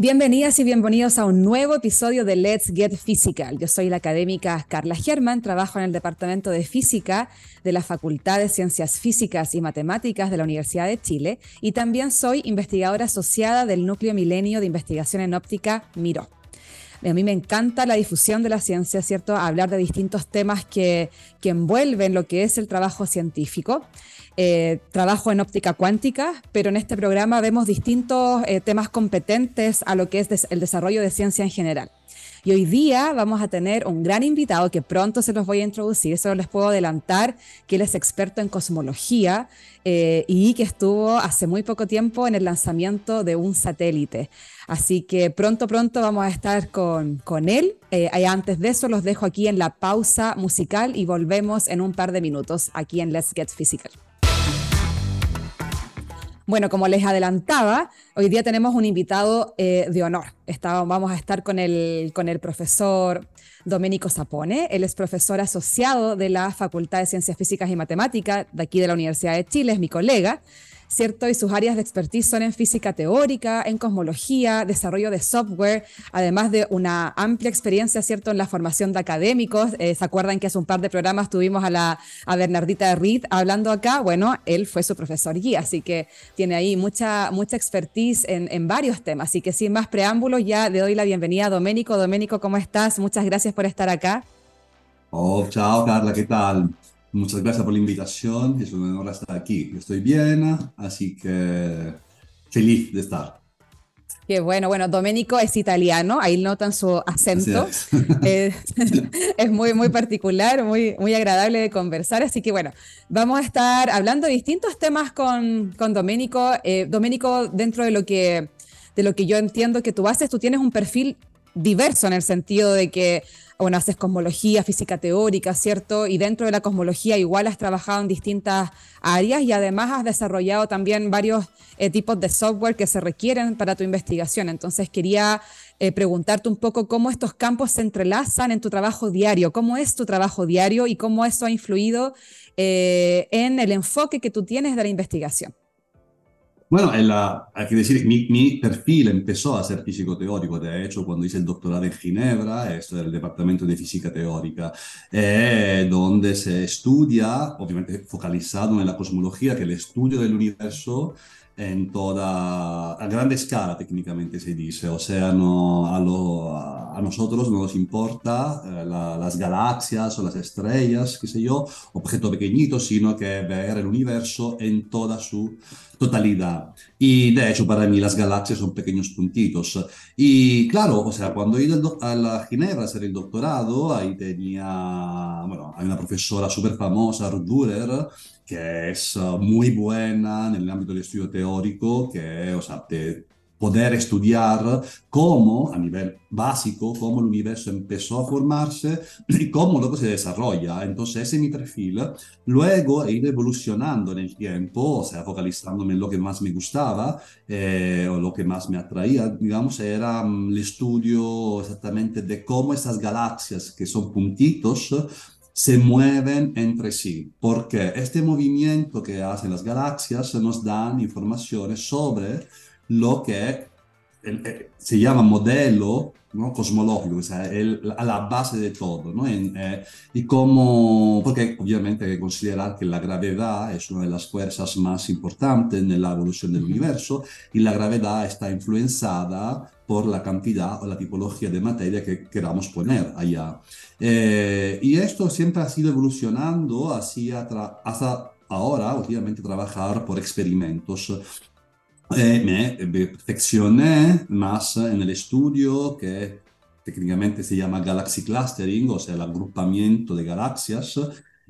Bienvenidas y bienvenidos a un nuevo episodio de Let's Get Physical. Yo soy la académica Carla Germán, trabajo en el Departamento de Física de la Facultad de Ciencias Físicas y Matemáticas de la Universidad de Chile y también soy investigadora asociada del Núcleo Milenio de Investigación en Óptica MIRO. A mí me encanta la difusión de la ciencia, ¿cierto? Hablar de distintos temas que, que envuelven lo que es el trabajo científico. Eh, trabajo en óptica cuántica, pero en este programa vemos distintos eh, temas competentes a lo que es el desarrollo de ciencia en general. Y hoy día vamos a tener un gran invitado que pronto se los voy a introducir, eso les puedo adelantar, que él es experto en cosmología eh, y que estuvo hace muy poco tiempo en el lanzamiento de un satélite. Así que pronto, pronto vamos a estar con, con él. antes de eso los dejo aquí en la pausa musical y volvemos en un par de minutos aquí en Let's Get Physical. Bueno, como les adelantaba, hoy día tenemos un invitado eh, de honor. vamos a estar con el, con el profesor Domenico Sapone. Él es profesor asociado de la Facultad de Ciencias Físicas y Matemáticas de aquí de la Universidad de Chile, es mi colega. ¿Cierto? Y sus áreas de expertise son en física teórica, en cosmología, desarrollo de software, además de una amplia experiencia, ¿cierto?, en la formación de académicos. Eh, ¿Se acuerdan que hace un par de programas tuvimos a, la, a Bernardita Reed hablando acá? Bueno, él fue su profesor guía, así que tiene ahí mucha, mucha expertise en, en varios temas. Así que sin más preámbulos, ya le doy la bienvenida a Doménico. Doménico, ¿cómo estás? Muchas gracias por estar acá. Oh, chao Carla, ¿qué tal? Muchas gracias por la invitación, es un honor estar aquí. Yo estoy bien, así que feliz de estar. Qué bueno, bueno, Domenico es italiano, ahí notan su acento. Es. es, muy, muy particular, muy, muy agradable de conversar. Así que bueno, vamos a estar hablando de distintos temas con, con Domenico. Eh, Domenico, dentro de lo, que, de lo que yo entiendo que tú haces, tú tienes un perfil diverso en el sentido de que bueno, haces cosmología, física teórica, ¿cierto? Y dentro de la cosmología igual has trabajado en distintas áreas y además has desarrollado también varios eh, tipos de software que se requieren para tu investigación. Entonces quería eh, preguntarte un poco cómo estos campos se entrelazan en tu trabajo diario, cómo es tu trabajo diario y cómo eso ha influido eh, en el enfoque que tú tienes de la investigación. Bueno, hay que decir que mi, perfil empezó a ser físico teórico, de hecho, cuando hice el doctorado en Ginebra, esto es el departamento de física teórica, eh, donde se estudia, obviamente focalizado en la cosmología, que es el estudio del universo en toda, a gran escala técnicamente se dice, o sea, no, a, a, nosotros no nos importa eh, las galaxias o las estrellas, qué sé yo, objeto pequeñito, sino que ver el universo en toda su totalidad. Y de hecho para mí las galaxias son pequeños puntitos. Y claro, o sea, cuando he ido a la Ginebra a hacer el doctorado, ahí tenía, bueno, hay una profesora súper famosa, Ruth que es uh, muy buena en el ámbito del estudio teórico, que, o sea, de poder estudiar cómo, a nivel básico, cómo el universo empezó a formarse y cómo luego se desarrolla. Entonces, ese es mi perfil. Luego he ido evolucionando en el tiempo, o sea, focalizándome en lo que más me gustaba eh, o lo que más me atraía, digamos, era mm, el estudio exactamente de cómo estas galaxias, que son puntitos, se mueven entre sí, porque este movimiento que hacen las galaxias nos dan informaciones sobre lo que eh, se llama modelo ¿no? cosmológico, o sea, el, a la base de todo, ¿no? En, eh, y cómo, porque obviamente hay que considerar que la gravedad es una de las fuerzas más importantes en la evolución del universo y la gravedad está influenciada por la cantidad o la tipología de materia que queramos poner allá. Eh, y esto siempre ha sido evolucionando hacia hasta ahora, obviamente, trabajar por experimentos. Me perfeccioné más en el estudio que técnicamente se llama Galaxy Clustering, o sea, el agrupamiento de galaxias,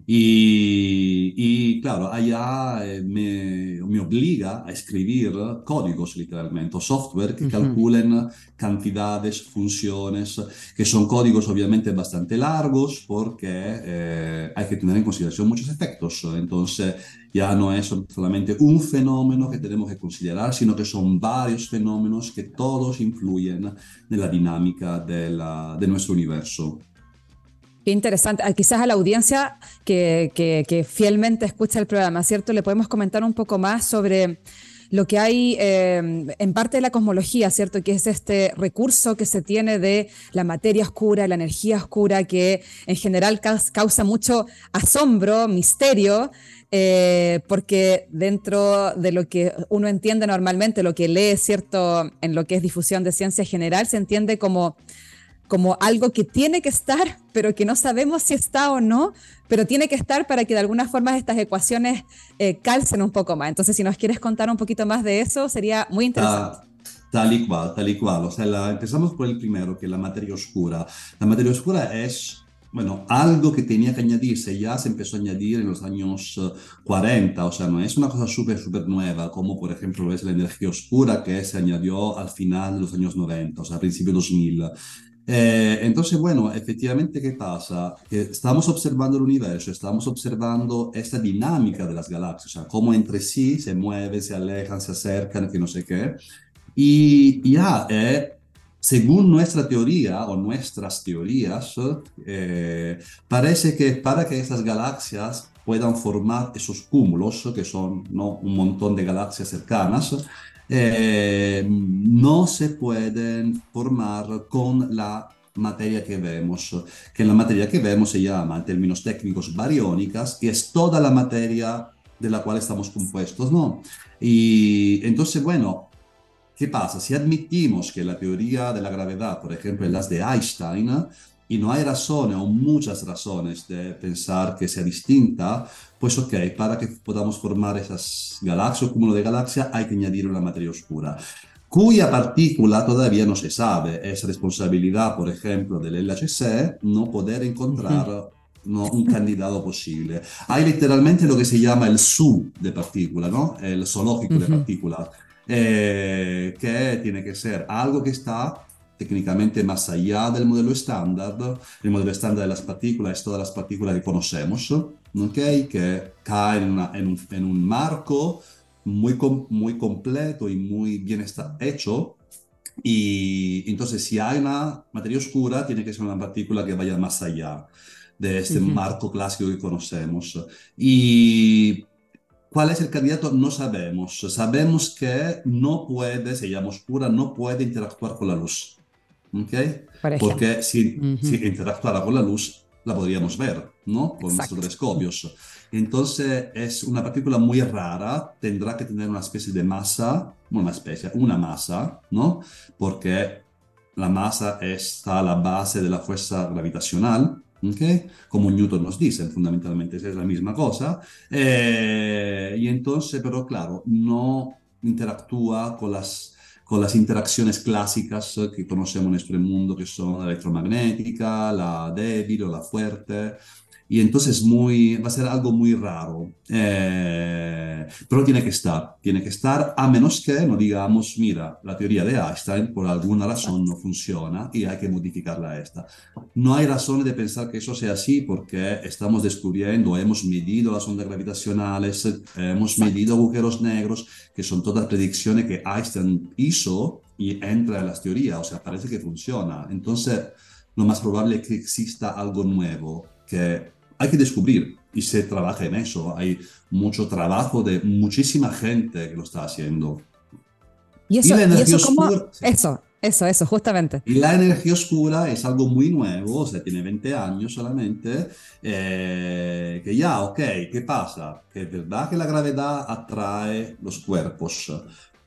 y, claro, allá me, me, obliga a escribir códigos literalmente, o software que calculen cantidades, funciones, que son códigos obviamente bastante largos porque eh, hay que tener en consideración muchos efectos. Entonces, ya no es solamente un fenómeno que tenemos que considerar, sino que son varios fenómenos que todos influyen en la dinámica de, la, de nuestro universo. Qué interesante. Ah, quizás a la audiencia que, que, fielmente escucha el programa, ¿cierto? Le podemos comentar un poco más sobre lo que hay eh, en parte de la cosmología, ¿cierto? Que es este recurso que se tiene de la materia oscura, la energía oscura, que en general causa mucho asombro, misterio, eh, porque dentro de lo que uno entiende normalmente, lo que lee, ¿cierto? En lo que es difusión de ciencia general, se entiende como como algo que tiene que estar, pero que no sabemos si está o no, pero tiene que estar para que de alguna forma estas ecuaciones eh, calcen un poco más. Entonces, si nos quieres contar un poquito más de eso, sería muy interesante. tal y cual, tal y cual. O sea, empezamos por el primero, que es la materia oscura. La materia oscura es bueno, algo que tenía que añadirse ya se empezó a añadir en los años 40, o sea, no es una cosa súper, súper nueva, como por ejemplo es la energía oscura que se añadió al final de los años 90, o sea, a principios 2000. Eh, entonces, bueno, efectivamente, ¿qué pasa? Que estamos observando el universo, estamos observando esta dinámica de las galaxias, o sea, cómo entre sí se mueven, se alejan, se acercan, que no sé qué. Y ya, eh, según nuestra teoría o nuestras teorías, eh, parece que para que estas galaxias puedan formar esos cúmulos, que son ¿no? un montón de galaxias cercanas, eh, no se pueden formar con la materia que vemos, que la materia que vemos se llama en términos técnicos bariónicas y es toda la materia de la cual estamos compuestos, ¿no? Y entonces, bueno, ¿qué pasa? Si admitimos que la teoría de la gravedad, por ejemplo, es la de Einstein, y no hay razones o muchas razones de pensar que sea distinta, pues ok, para que podamos formar esas galaxias o cúmulo de galaxias hay que añadir una materia oscura cuya partícula todavía no se sabe. Es responsabilidad, por ejemplo, del LHC no poder encontrar ¿no? un candidato posible. Hay literalmente lo que se llama el SU de partícula, ¿no? el zoológico de partícula, eh, que tiene que ser algo que está técnicamente más allá del modelo estándar. El modelo estándar de las partículas es todas las partículas que conocemos, ¿okay? que caen en, en, un, en, un, marco muy, muy completo y muy bien está hecho. Y entonces si hay una materia oscura, tiene que ser una partícula que vaya más allá de este uh -huh. marco clásico que conocemos. Y ¿Cuál es el candidato? No sabemos. Sabemos que no puede, se llama oscura, no puede interactuar con la luz. ¿okay? Porque si, uh -huh. si, interactuara con la luz, la podríamos ver, ¿no? Con Exacto. nuestros telescopios. Entonces es una partícula muy rara, tendrá que tener una especie de masa, una especie, una masa, ¿no? Porque la masa está a la base de la fuerza gravitacional, ¿okay? Como Newton nos dice, fundamentalmente es la misma cosa. Eh, y entonces, pero claro, no interactúa con las con las interacciones clásicas que conocemos en nuestro mundo, que son la electromagnética, la débil o la fuerte. Y entonces muy, va a ser algo muy raro. Eh, pero tiene que estar, tiene que estar, a menos que no digamos, mira, la teoría de Einstein por alguna razón no funciona y hay que modificarla esta. No hay razones de pensar que eso sea así porque estamos descubriendo, hemos medido las ondas gravitacionales, hemos medido agujeros negros, que son todas predicciones que Einstein hizo y entra en las teorías, o sea, parece que funciona. Entonces, lo más probable es que exista algo nuevo que hay que descubrir y se trabaja en eso. Hay mucho trabajo de muchísima gente que lo está haciendo. Y eso, y la energía y eso, oscura, sí. eso, eso, eso, justamente. Y la energía oscura es algo muy nuevo, o sea, tiene 20 años solamente, eh, que ya, ok, ¿qué pasa? Que es verdad que la gravedad atrae los cuerpos,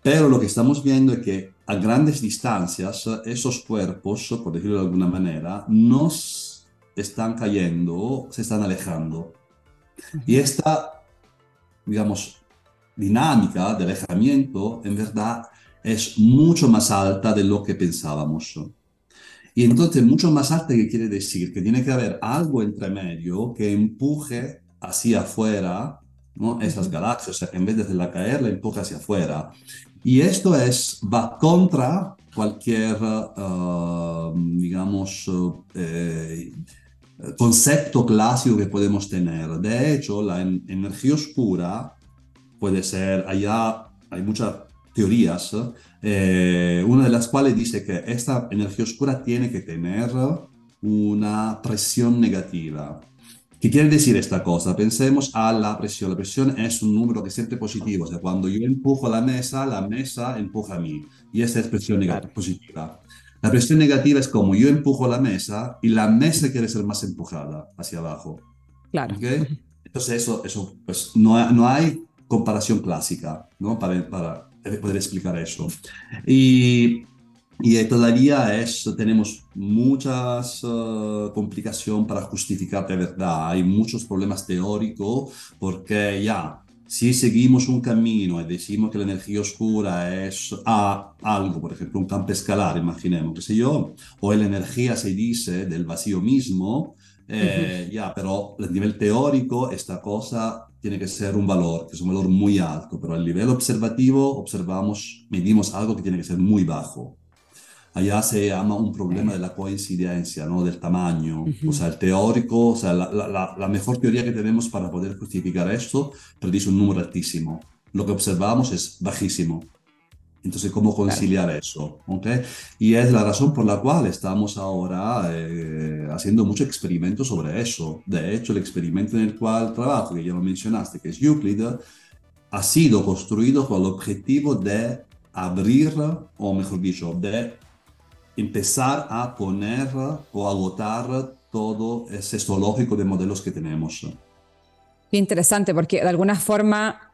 pero lo que estamos viendo es que a grandes distancias esos cuerpos, por decirlo de alguna manera, no están cayendo, se están alejando. Y esta, digamos, dinámica de alejamiento, en verdad, es mucho más alta de lo que pensábamos. Y entonces, mucho más alta, que quiere decir? Que tiene que haber algo entre medio que empuje hacia afuera ¿no? esas galaxias, o sea, en vez de hacerla caer, la empuja hacia afuera. Y esto es, va contra cualquier, uh, digamos, uh, concepto clásico que podemos tener. De hecho, la en energía oscura puede ser, allá hay muchas teorías, eh, una de las cuales dice que esta energía oscura tiene que tener una presión negativa. ¿Qué quiere decir esta cosa? Pensemos a la presión. La presión es un número que siempre positivo. O sea, cuando yo empujo la mesa, la mesa empuja a mí. Y esta es presión negativa, positiva. La presión negativa es como yo empujo la mesa y la mesa quiere ser más empujada hacia abajo. Claro. Entonces, eso, eso pues, no, no hay comparación clásica ¿no? para, para poder explicar eso. Y, y todavía es, tenemos muchas uh, complicaciones para justificar de verdad. Hay muchos problemas teóricos porque ya si seguimos un camino y decimos que la energía oscura es a algo, por ejemplo, un campo escalar, imaginemos, qué sé yo, o la energía se dice del vacío mismo, eh, ya, pero a nivel teórico esta cosa tiene que ser un valor, que es un valor muy alto, pero a nivel observativo observamos, medimos algo que tiene que ser muy bajo. Allá se llama un problema de la coincidencia, ¿no? del tamaño. O sea, el teórico, o sea, la, la, la, mejor teoría que tenemos para poder justificar esto predice un número altísimo. Lo que observamos es bajísimo. Entonces, ¿cómo conciliar eso? ¿Okay? Y es la razón por la cual estamos ahora eh, haciendo mucho experimento sobre eso. De hecho, el experimento en el cual trabajo, que ya lo mencionaste, que es Euclid, ha sido construido con el objetivo de abrir, o mejor dicho, de empezar a poner o agotar todo ese zoológico de modelos que tenemos. Interesante, porque de alguna forma,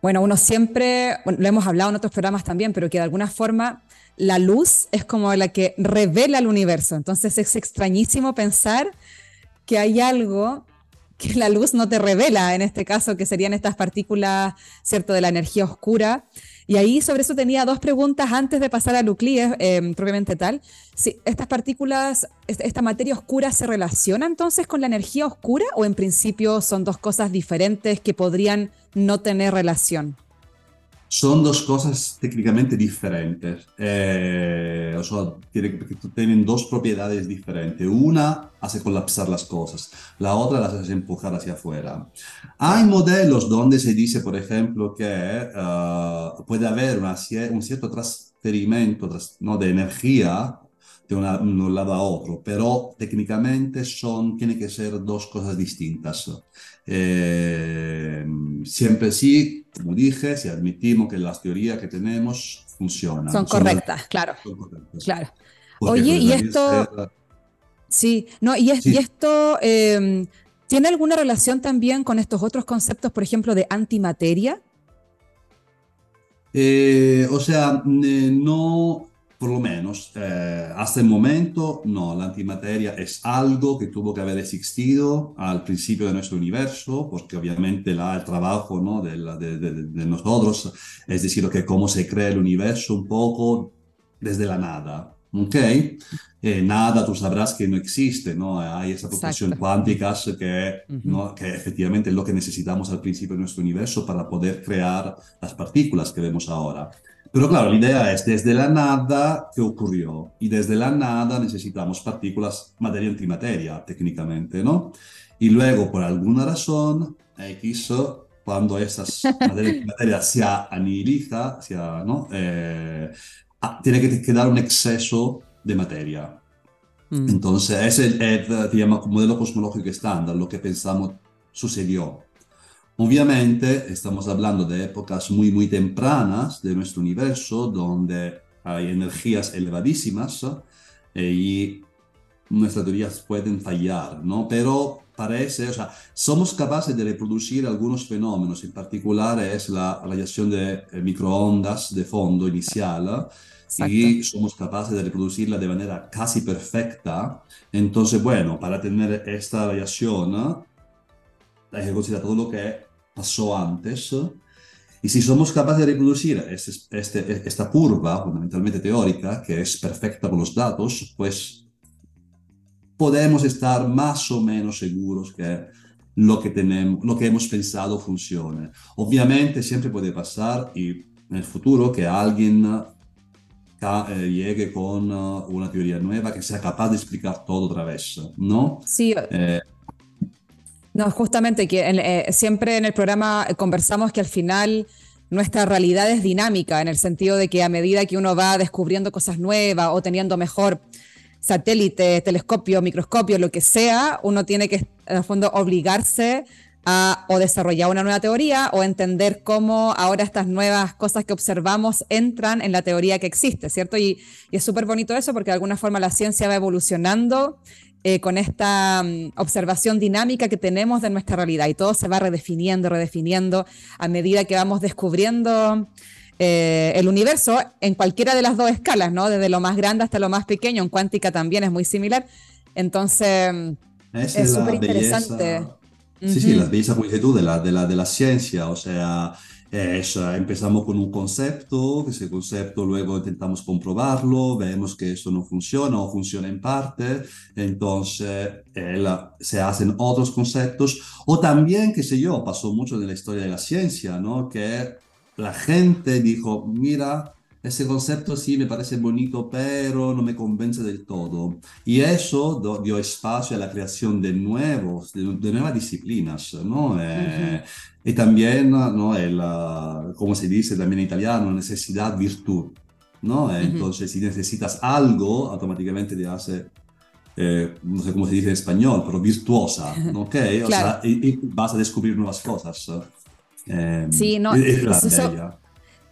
bueno, uno siempre, lo hemos hablado en otros programas también, pero que de alguna forma la luz es como la que revela el universo. Entonces es extrañísimo pensar que hay algo que la luz no te revela, en este caso, que serían estas partículas, ¿cierto?, de la energía oscura. Y ahí sobre eso tenía dos preguntas antes de pasar a Nucleus, eh, propiamente tal. Si estas partículas, esta materia oscura se relaciona entonces con la energía oscura o en principio son dos cosas diferentes que podrían no tener relación? Son dos cosas técnicamente diferentes. Eh, o sea, tienen dos propiedades diferentes. Una hace colapsar las cosas, la otra las hace empujar hacia afuera. Hay modelos donde se dice, por ejemplo, que eh, puede haber un cierto transferimiento ¿no? de energía de un lado a otro, pero técnicamente son, tienen que ser dos cosas distintas. Eh, siempre sí, como dije, si admitimos que las teorías que tenemos funcionan. Son, correctas, claro. Claro. Oye, y esto... Sí, no, y, y esto em, tiene alguna relación también con estos otros conceptos, por ejemplo, de antimateria. Eh, o sea, no, por lo menos eh, hasta el momento, no, la antimateria es algo que tuvo que haber existido al principio de nuestro universo, porque obviamente la, el trabajo ¿no? de, de, de, nosotros, es decir, que cómo se crea el universo un poco desde la nada. ¿Ok? Eh, nada, tú sabrás que no existe, ¿no? Hay esa proporción cuántica que, ¿no? que efectivamente es lo que necesitamos al principio de nuestro universo para poder crear las partículas que vemos ahora. Pero claro, la idea es desde la nada que ocurrió y desde la nada necesitamos partículas, materia antimateria técnicamente, ¿no? Y luego, por alguna razón, X, cuando esas materia se aniliza, ¿no? Eh, tiene que quedar un exceso de materia. Mm. Entonces, ese es el, el modelo cosmológico estándar, lo que pensamos sucedió. Obviamente estamos hablando de épocas muy, muy tempranas de nuestro universo, donde hay energías elevadísimas eh, y nuestras teorías pueden fallar, ¿no? Pero parece, o sea, somos capaces de reproducir algunos fenómenos, en particular es la radiación de eh, microondas de fondo inicial, y somos capaces de reproducirla de manera casi perfecta. Entonces, bueno, para tener esta radiación hay que considerar todo lo que pasó antes. Y si somos capaces de reproducir este, este, esta curva, fundamentalmente teórica, que es perfecta con los datos, pues podemos estar más o menos seguros que lo que, tenemos, lo que hemos pensado funcione. Obviamente siempre puede pasar y en el futuro que alguien eh, llegue con una teoría nueva que sea capaz de explicar todo otra vez, ¿no? Sí. Eh, no, justamente que eh, siempre en el programa conversamos que al final nuestra realidad es dinámica, en el sentido de que a medida que uno va descubriendo cosas nuevas o teniendo mejor satélite, telescopio, microscopio, lo que sea, uno tiene que, en el fondo, obligarse a o desarrollar una nueva teoría o entender cómo ahora estas nuevas cosas que observamos entran en la teoría que existe, ¿cierto? Y, es súper bonito eso porque de alguna forma la ciencia va evolucionando eh, con esta mm, observación dinámica que tenemos de nuestra realidad y todo se va redefiniendo, redefiniendo a medida que vamos descubriendo eh, el universo en cualquiera de las dos escalas, ¿no? Desde lo más grande hasta lo más pequeño, en cuántica también es muy similar. Entonces, es súper interesante. Sí, sí, la belleza, tú, de la, de la, de la ciencia, o sea, empezamos con un concepto, ese concepto luego intentamos comprobarlo, vemos que esto no funciona o funciona en parte, entonces se hacen otros conceptos, o también, qué sé yo, pasó mucho en la historia de la ciencia, ¿no? Que la gente dijo, mira, ese concepto sí me parece bonito, pero no me convence del todo. Y eso dio espacio a la creación de, nuevos, de, nuevas disciplinas, ¿no? Eh, y también, ¿no? El, como se dice también en italiano, necesidad virtud, ¿no? Entonces, si necesitas algo, automáticamente te hace eh, no sé cómo se dice en español, pero virtuosa, ¿ok? O sea, y, vas a descubrir nuevas cosas. Eh, sí, no,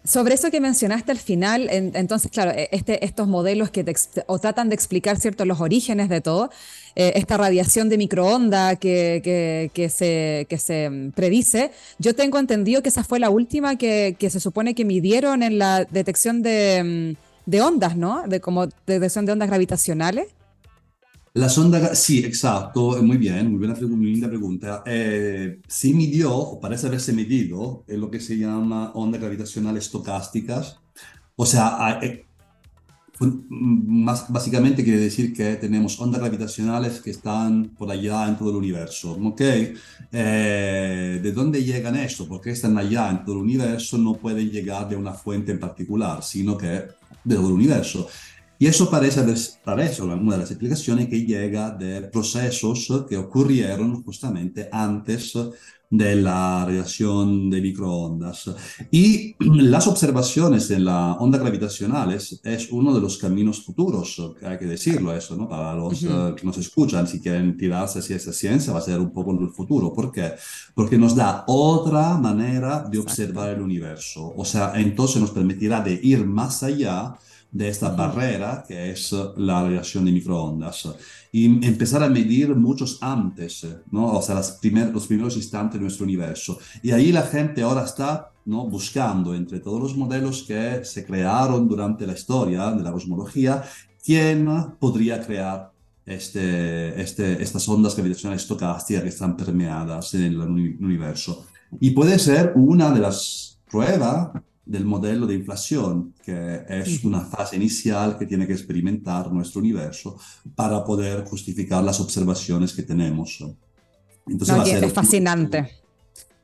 sobre eso que mencionaste al final, entonces, claro, e, este, estos modelos que o tratan de explicar ciertos los orígenes de todo, eh, esta radiación de microonda que, se mm, predice, yo tengo entendido que esa fue la última que, se supone que midieron en la detección de, mm, de ondas, ¿no? De como detección de ondas gravitacionales. La sonda, sí, exacto, muy bien, muy buena, muy linda pregunta. Eh, se midió, o parece haberse medido, en lo que se llama ondas gravitacionales estocásticas. O sea, eh, más, básicamente quiere decir que tenemos ondas gravitacionales que están por allá en todo el universo, ¿ok? Eh, ¿De dónde llegan esto? Porque están allá en todo el universo, no pueden llegar de una fuente en particular, sino que de todo el universo. Y eso parece, parece una de las explicaciones que llega de procesos que ocurrieron justamente antes de la radiación de microondas. Y las observaciones en las ondas gravitacionales es uno de los caminos futuros, hay que decirlo eso, ¿no? Para los eh, que nos escuchan, si quieren tirarse hacia esta ciencia, va a ser un poco el futuro. ¿Por qué? Porque nos da otra manera de observar el universo. O sea, entonces nos permitirá de ir más allá de esta barrera que es la radiación de microondas y empezar a medir muchos antes, ¿no? o sea, los primeros instantes de nuestro universo. Y ahí la gente ahora está ¿no? buscando entre todos los modelos que se crearon durante la historia de la cosmología, quién podría crear este, este, estas ondas gravitacionales estocásticas que están permeadas en el universo. Y puede ser una de las pruebas del modelo de inflación, que es una fase inicial que tiene que experimentar nuestro universo para poder justificar las observaciones que tenemos. Entonces, es fascinante.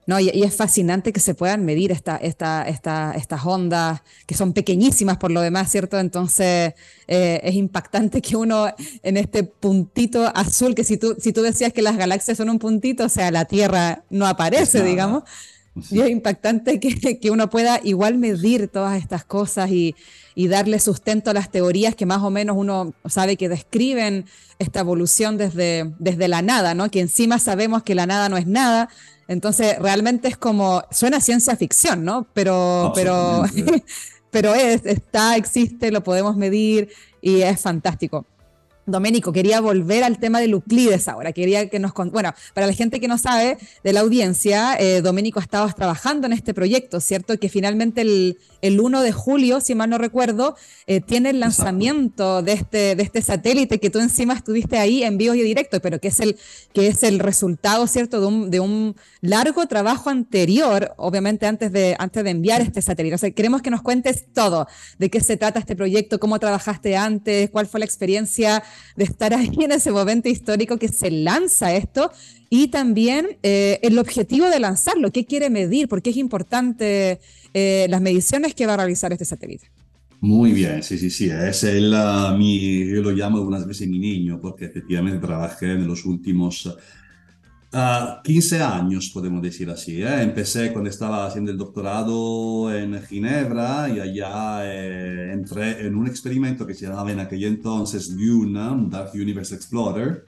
No, y, es fascinante que se puedan medir esta, esta, esta, estas ondas, que son pequeñísimas por lo demás, ¿cierto? Entonces eh, es impactante que uno en este puntito azul, que si tú, si tú decías que las galaxias son un puntito, o sea, la Tierra no aparece, digamos. Y es impactante que, que, uno pueda igual medir todas estas cosas y, y, darle sustento a las teorías que más o menos uno sabe que describen esta evolución desde, desde la nada, ¿no? Que encima sabemos que la nada no es nada. Entonces, realmente es como, suena ciencia ficción, ¿no? Pero, pero, pero es, está, existe, lo podemos medir y es fantástico. Doménico, quería volver al tema de Euclides ahora. Quería que nos. Bueno, para la gente que no sabe de la audiencia, eh, Doménico estabas trabajando en este proyecto, ¿cierto? Que finalmente el, el 1 de julio, si mal no recuerdo, eh, tiene el lanzamiento de este, de este satélite que tú encima estuviste ahí en vivo y directo, pero que es el, que es el resultado, ¿cierto?, de un, de un largo trabajo anterior, obviamente antes de, antes de enviar este satélite. O sea, queremos que nos cuentes todo, de qué se trata este proyecto, cómo trabajaste antes, cuál fue la experiencia de estar ahí en ese momento histórico que se lanza esto y también eh, el objetivo de lanzarlo, qué quiere medir, por qué es importante eh, las mediciones que va a realizar este satélite. Muy bien, sí, sí, sí, es el, mi, yo lo llamo algunas veces mi niño, porque efectivamente trabajé en los últimos 15 años, podemos decir así. ¿eh? Empecé cuando estaba haciendo el doctorado en Ginebra y allá eh, entré en un experimento que se llamaba en aquel entonces Dune, Dark Universe Explorer.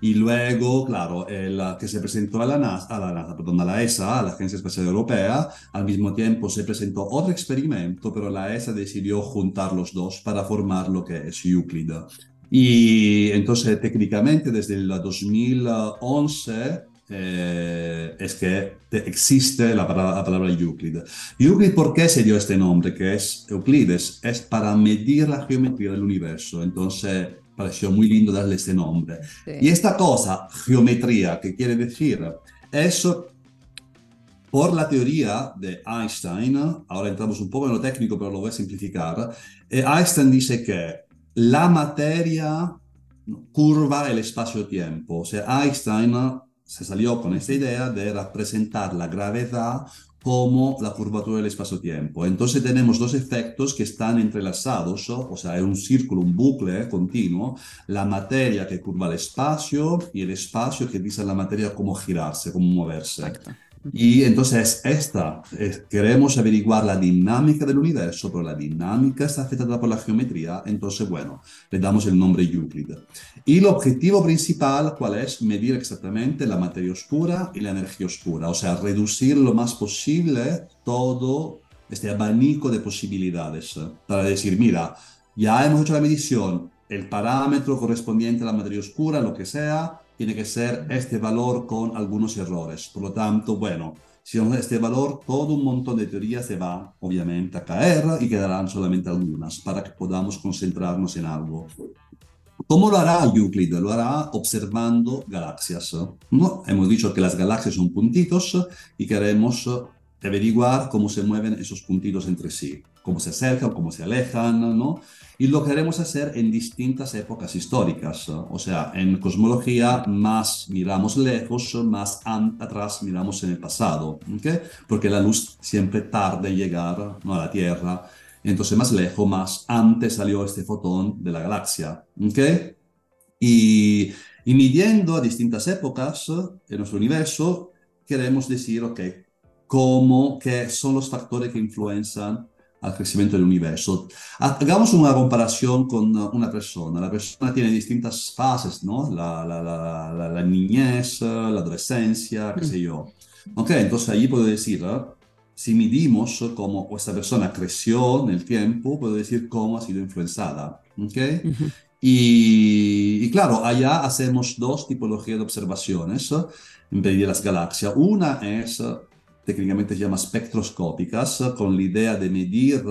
Y luego, claro, el que se presentó a la NASA, a la, NASA, perdón, a la ESA, a la Agencia Espacial Europea, al mismo tiempo se presentó otro experimento, pero la ESA decidió juntar los dos para formar lo que es Euclid. Y entonces técnicamente desde el 2011 eh, es que existe la palabra, la palabra, Euclid. Euclid, ¿por qué se dio este nombre? Que es Euclides, es para medir la geometría del universo. Entonces pareció muy lindo darle este nombre. Y esta cosa, geometría, ¿qué quiere decir? Eso por la teoría de Einstein, ahora entramos un poco en lo técnico, pero lo voy a simplificar, eh, Einstein dice que la materia curva el espacio-tiempo. O sea, Einstein se salió con esta idea de representar la gravedad como la curvatura del espacio-tiempo. Entonces tenemos dos efectos que están entrelazados, o sea, es un círculo, un bucle continuo, la materia que curva el espacio y el espacio que dice a la materia cómo girarse, cómo moverse. Y entonces esta, queremos averiguar la dinámica del universo, pero la dinámica está afectada por la geometría, entonces bueno, le damos el nombre Euclid. Y el objetivo principal, ¿cuál es? Medir exactamente la materia oscura y la energía oscura, o sea, reducir lo más posible todo este abanico de posibilidades para decir, mira, ya hemos hecho la medición, el parámetro correspondiente a la materia oscura, lo que sea, tiene que ser este valor con algunos errores. Por lo tanto, bueno, si no este valor, todo un montón de teorías se va obviamente a caer y quedarán solamente algunas para que podamos concentrarnos en algo. ¿Cómo lo hará Euclid? Lo hará observando galaxias. ¿no? Hemos dicho que las galaxias son puntitos y queremos averiguar cómo se mueven esos puntitos entre sí, cómo se acercan, cómo se alejan, ¿no? Y lo queremos hacer en distintas épocas históricas, o sea, en cosmología más miramos lejos, más atrás miramos en el pasado, ¿okay? Porque la luz siempre tarda en llegar ¿no? a la Tierra, entonces más lejos, más antes salió este fotón de la galaxia, ¿okay? Y, y midiendo a distintas épocas en nuestro universo, queremos decir, ok, cómo, qué son los factores que influencian al crecimiento del universo. Hagamos una comparación con una persona. La persona tiene distintas fases, ¿no? La, la, la, la niñez, la adolescencia, qué sé yo. Ok, entonces allí puedo decir, ¿eh? si midimos cómo esta persona creció en el tiempo, puedo decir cómo ha sido influenciada. ¿ok? y, y, claro, allá hacemos dos tipologías de observaciones en vez de las galaxias. Una es técnicamente se llama espectroscópicas, con la idea de medir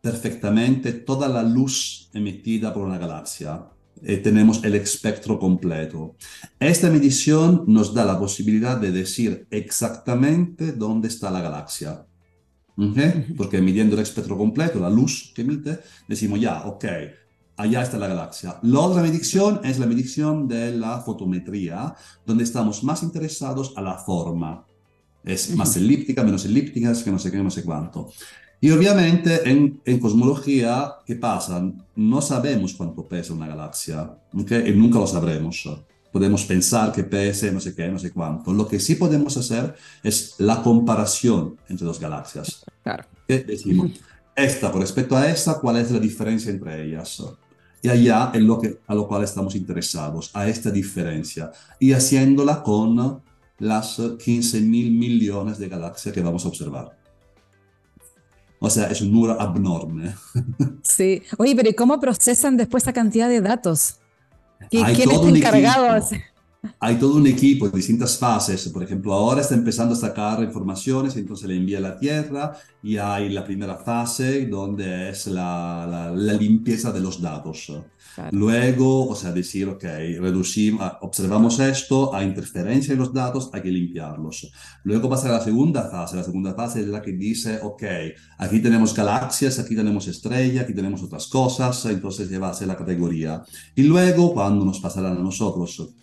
perfectamente toda la luz emitida por una galaxia. Y tenemos el espectro completo. Esta medición nos da la posibilidad de decir exactamente dónde está la galaxia. Porque midiendo el espectro completo, la luz que emite, decimos ya, ok, allá está la galaxia. La otra medición es la medición de la fotometría, donde estamos más interesados a la forma. Es más elíptica, menos elíptica, es que no sé qué, no sé cuánto. Y obviamente en, en, cosmología, ¿qué pasa? No sabemos cuánto pesa una galaxia, ¿okay? y nunca lo sabremos. Podemos pensar que pese no sé qué, no sé cuánto. Lo que sí podemos hacer es la comparación entre dos galaxias. Claro. ¿Okay? Decimos, esta con respecto a esta, ¿cuál es la diferencia entre ellas? Y allá es lo que, a lo cual estamos interesados, a esta diferencia. Y haciéndola con las 15 mil millones de galaxias que vamos a observar. O sea, es un número abnorme. Sí. Oye, pero ¿y cómo procesan después esa cantidad de datos? ¿Quién está encargado? Hay todo un equipo en distintas fases. Por ejemplo, ahora está empezando a sacar informaciones, entonces le envía a la Tierra y hay la primera fase donde es la, la, limpieza de los datos. Luego, o sea, decir, ok, reducimos, ah, observamos esto, hay interferencia en los datos, hay que limpiarlos. Luego pasa a la segunda fase. La segunda fase es la que dice, ok, aquí tenemos galaxias, aquí tenemos estrellas, aquí tenemos otras cosas, entonces lleva a ser la categoría. Y luego, cuando nos pasarán a nosotros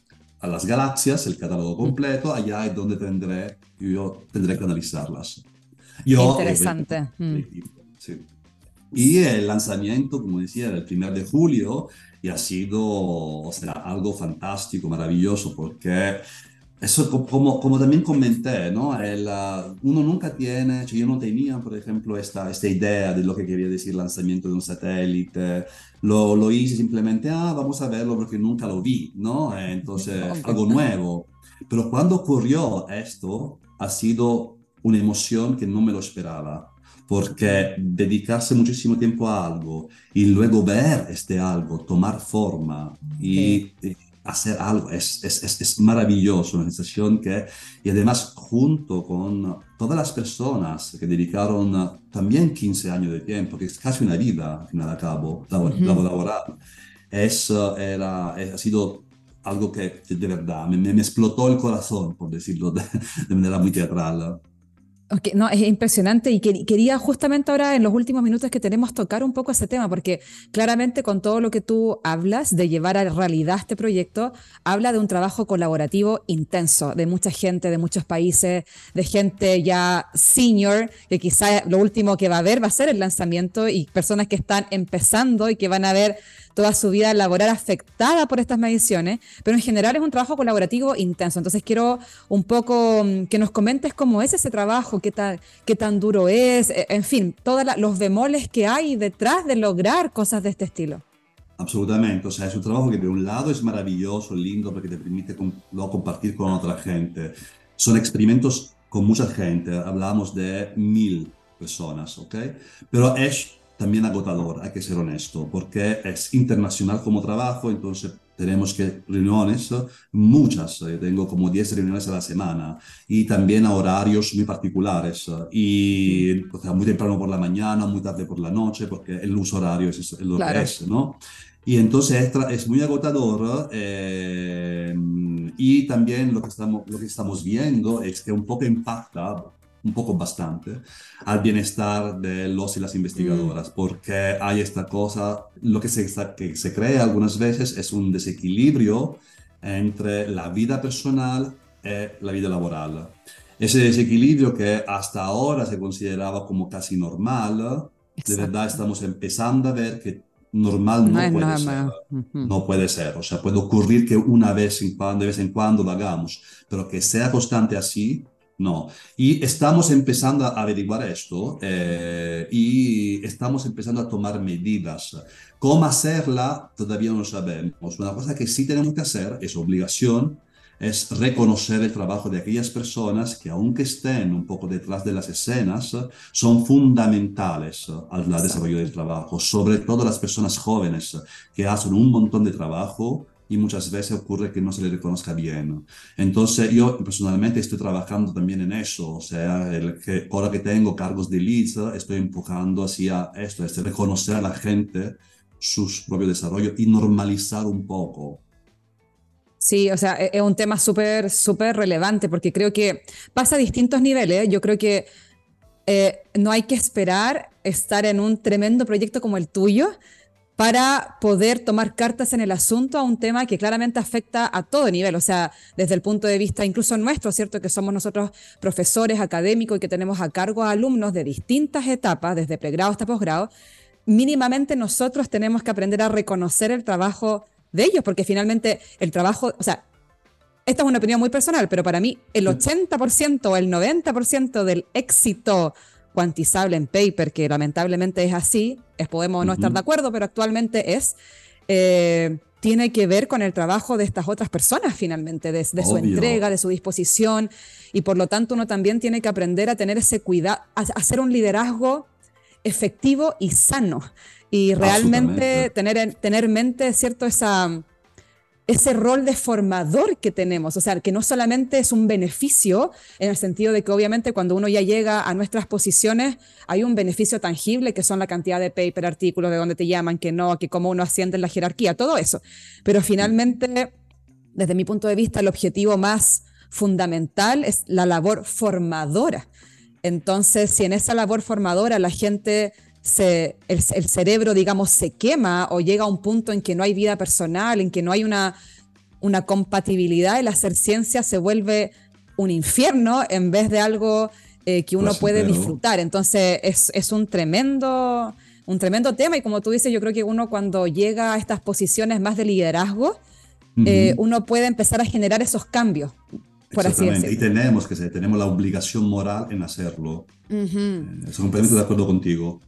a las galaxias, el catálogo completo, allá es donde tendré, yo tendré que analizarlas. Yo, Interesante. Mm. Sí. Y el lanzamiento, como decía, era el primer de julio y ha sido o sea, algo fantástico, maravilloso, porque eso como, como también comenté, ¿no? El, uh, uno nunca tiene, yo no tenía, por ejemplo, esta, esta idea de lo que quería decir lanzamiento de un satélite, lo, lo hice simplemente, ah, vamos a verlo porque nunca lo vi, ¿no? Entonces, algo nuevo. Pero cuando ocurrió esto, ha sido una emoción que no me lo esperaba porque dedicarse muchísimo tiempo a algo y luego ver este algo tomar forma y, y hacer algo es, es, es, es, maravilloso, una sensación que, y además junto con todas las personas que dedicaron también 15 años de tiempo, que es casi una vida, al final a cabo, labor, uh -huh. laboral, es, era, ha sido algo que de verdad me, me, explotó el corazón, por decirlo de, de manera muy teatral. Okay, no, es impresionante y que, quería justamente ahora en los últimos minutos que tenemos tocar un poco ese tema, porque claramente con todo lo que tú hablas de llevar a realidad este proyecto, habla de un trabajo colaborativo intenso, de mucha gente, de muchos países, de gente ya senior, que quizá lo último que va a ver va a ser el lanzamiento y personas que están empezando y que van a ver toda su vida laboral afectada por estas mediciones, pero en general es un trabajo colaborativo intenso. Entonces quiero un poco mm, que nos comentes cómo es ese trabajo, qué tan, qué tan duro es, e, en fin, todos los bemoles que hay detrás de lograr cosas de este estilo. Absolutamente, o sea, es un trabajo que de un lado es maravilloso, lindo, porque te permite lo compartir con otra gente. Son experimentos con mucha gente, hablamos de mil personas, ¿ok? Pero es también agotador, hay que ser honesto, porque es internacional como trabajo, entonces tenemos que reuniones, muchas, eh, tengo como 10 reuniones a la semana y también a horarios muy particulares y o sea, muy temprano por la mañana, muy tarde por la noche, porque el uso horario es lo claro. que es, ¿no? Y entonces es, es muy agotador eh, y también lo que, estamos, lo que estamos viendo es que un poco impacta un poco bastante al bienestar de los y las investigadoras, mm. porque hay esta cosa, lo que se, que se cree algunas veces es un desequilibrio entre la vida personal y la vida laboral. Ese desequilibrio que hasta ahora se consideraba como casi normal, Exacto. de verdad estamos empezando a ver que normal no, no puede ser. -huh. No puede ser. O sea, puede ocurrir que una vez en cuando, de vez en cuando lo hagamos, pero que sea constante así, no. Y estamos empezando a averiguar esto eh, y estamos empezando a tomar medidas. ¿Cómo hacerla? Todavía no sabemos. Una cosa que sí tenemos que hacer, es obligación, es reconocer el trabajo de aquellas personas que aunque estén un poco detrás de las escenas, son fundamentales al desarrollo del trabajo, sobre todo las personas jóvenes que hacen un montón de trabajo y muchas veces ocurre que no se le reconozca bien. Entonces yo personalmente estoy trabajando también en eso, o sea, el que, ahora que tengo cargos de lead, estoy empujando hacia esto, es reconocer a la gente su propio desarrollo y normalizar un poco. Sí, o sea, e-, es un tema súper, súper relevante porque creo que pasa a distintos niveles. Yo creo que eh, no hay que esperar estar en un tremendo proyecto como el tuyo para poder tomar cartas en el asunto a un tema que claramente afecta a todo nivel, o sea, desde el punto de vista incluso nuestro, ¿cierto? Que somos nosotros profesores académicos y que tenemos a cargo a alumnos de distintas etapas, desde pregrado hasta posgrado, mínimamente nosotros tenemos que aprender a reconocer el trabajo de ellos, porque finalmente el trabajo, o sea, esta es una opinión muy personal, pero para mí el 80% o el 90% del éxito cuantizable en paper, que lamentablemente es así, es, podemos no estar de acuerdo, pero actualmente es, eh, tiene que ver con el trabajo de estas otras personas finalmente, de, de su entrega, de su disposición, y por lo tanto uno también tiene que aprender a tener ese cuidado, a, a hacer un liderazgo efectivo y sano, y realmente tener, tener en mente, ¿cierto?, esa ese rol de formador que tenemos, o sea, que no solamente es un beneficio en el sentido de que obviamente cuando uno ya llega a nuestras posiciones hay un beneficio tangible que son la cantidad de paper, artículos, de dónde te llaman, que no, que cómo uno asciende en la jerarquía, todo eso. Pero finalmente, desde mi punto de vista, el objetivo más fundamental es la labor formadora. Entonces, si en esa labor formadora la gente se, el, el, cerebro, digamos, se quema o llega a un punto en que no hay vida personal, en que no hay una, una compatibilidad, el hacer ciencia se vuelve un infierno en vez de algo eh, que uno pues, puede pero... disfrutar. Entonces es, es, un tremendo un tremendo tema y como tú dices, yo creo que uno cuando llega a estas posiciones más de liderazgo, uh -huh. eh, uno puede empezar a generar esos cambios por así decirlo. Y tenemos que ser, tenemos la obligación moral en hacerlo. Uh estoy completamente de acuerdo contigo.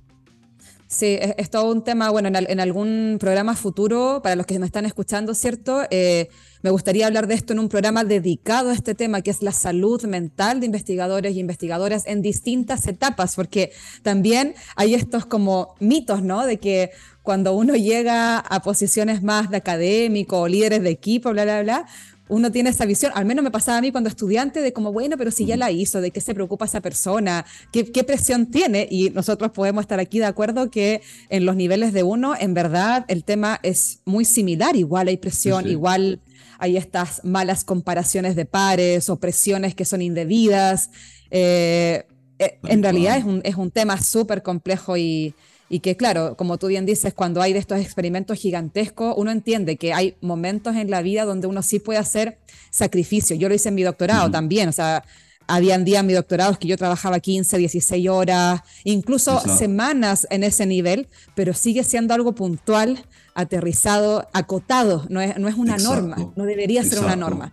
Sí, es, todo un tema, bueno, en, algún programa futuro, para los que me están escuchando, ¿cierto? Eh, me gustaría hablar de esto en un programa dedicado a este tema, que es la salud mental de investigadores y investigadoras en distintas etapas, porque también hay estos como mitos, ¿no? De que cuando uno llega a posiciones más de académico o líderes de equipo, bla, bla, bla, uno tiene esa visión, al menos me pasaba a mí cuando estudiante, de como, bueno, pero si ya la hizo, de qué se preocupa esa persona, qué, presión tiene, y nosotros podemos estar aquí de acuerdo que en los niveles de uno, en verdad, el tema es muy similar, igual hay presión, igual hay estas malas comparaciones de pares o presiones que son indebidas. Eh, eh, en realidad es un, es un tema súper complejo y, y que claro, como tú bien dices, cuando hay de estos experimentos gigantescos, uno entiende que hay momentos en la vida donde uno sí puede hacer sacrificio. Yo lo hice en mi doctorado también, o sea, habían días en mi doctorado que yo trabajaba 15, 16 horas, incluso semanas en ese nivel, pero sigue siendo algo puntual, aterrizado, acotado, no es, no es una norma, no debería ser una norma.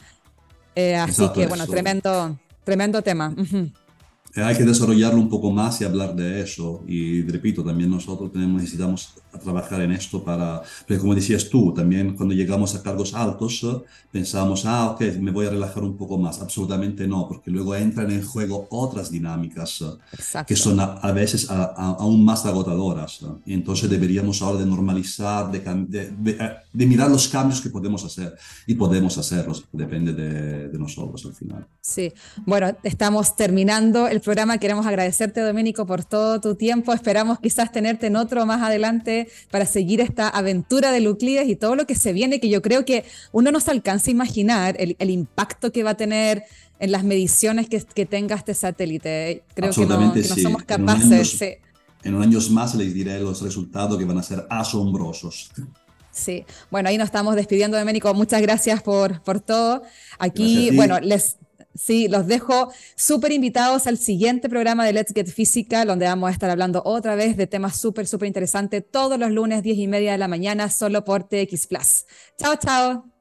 Eh, así que bueno, tremendo, tremendo tema. Eh, hay que desarrollarlo un poco más y hablar de eso. Y repito, también nosotros tenemos, necesitamos trabajar en esto para, porque como decías tú, también cuando llegamos a cargos altos pensamos, ah, ok, me voy a relajar un poco más. Absolutamente no, porque luego entran en juego otras dinámicas que son a, veces aún más agotadoras. Y entonces deberíamos ahora de normalizar, de, de, mirar los cambios que podemos hacer. Y podemos hacerlos, depende de, de nosotros al final. Sí, bueno, estamos terminando el programa. Queremos agradecerte, Domenico, por todo tu tiempo. Esperamos quizás tenerte en otro más adelante para seguir esta aventura de Euclides y todo lo que se viene, que yo creo que uno no se alcanza a imaginar el, impacto que va a tener en las mediciones que, que tenga este satélite. Creo que no, somos capaces. En unos años más les diré los resultados que van a ser asombrosos. Sí, bueno, ahí nos estamos despidiendo, Domenico. Muchas gracias por, por todo. Aquí, bueno, les, Sí, los dejo súper invitados al siguiente programa de Let's Get Physical, donde vamos a estar hablando otra vez de temas súper, súper interesantes todos los lunes, 10 y media de la mañana, solo por TX Plus. Chao, chao.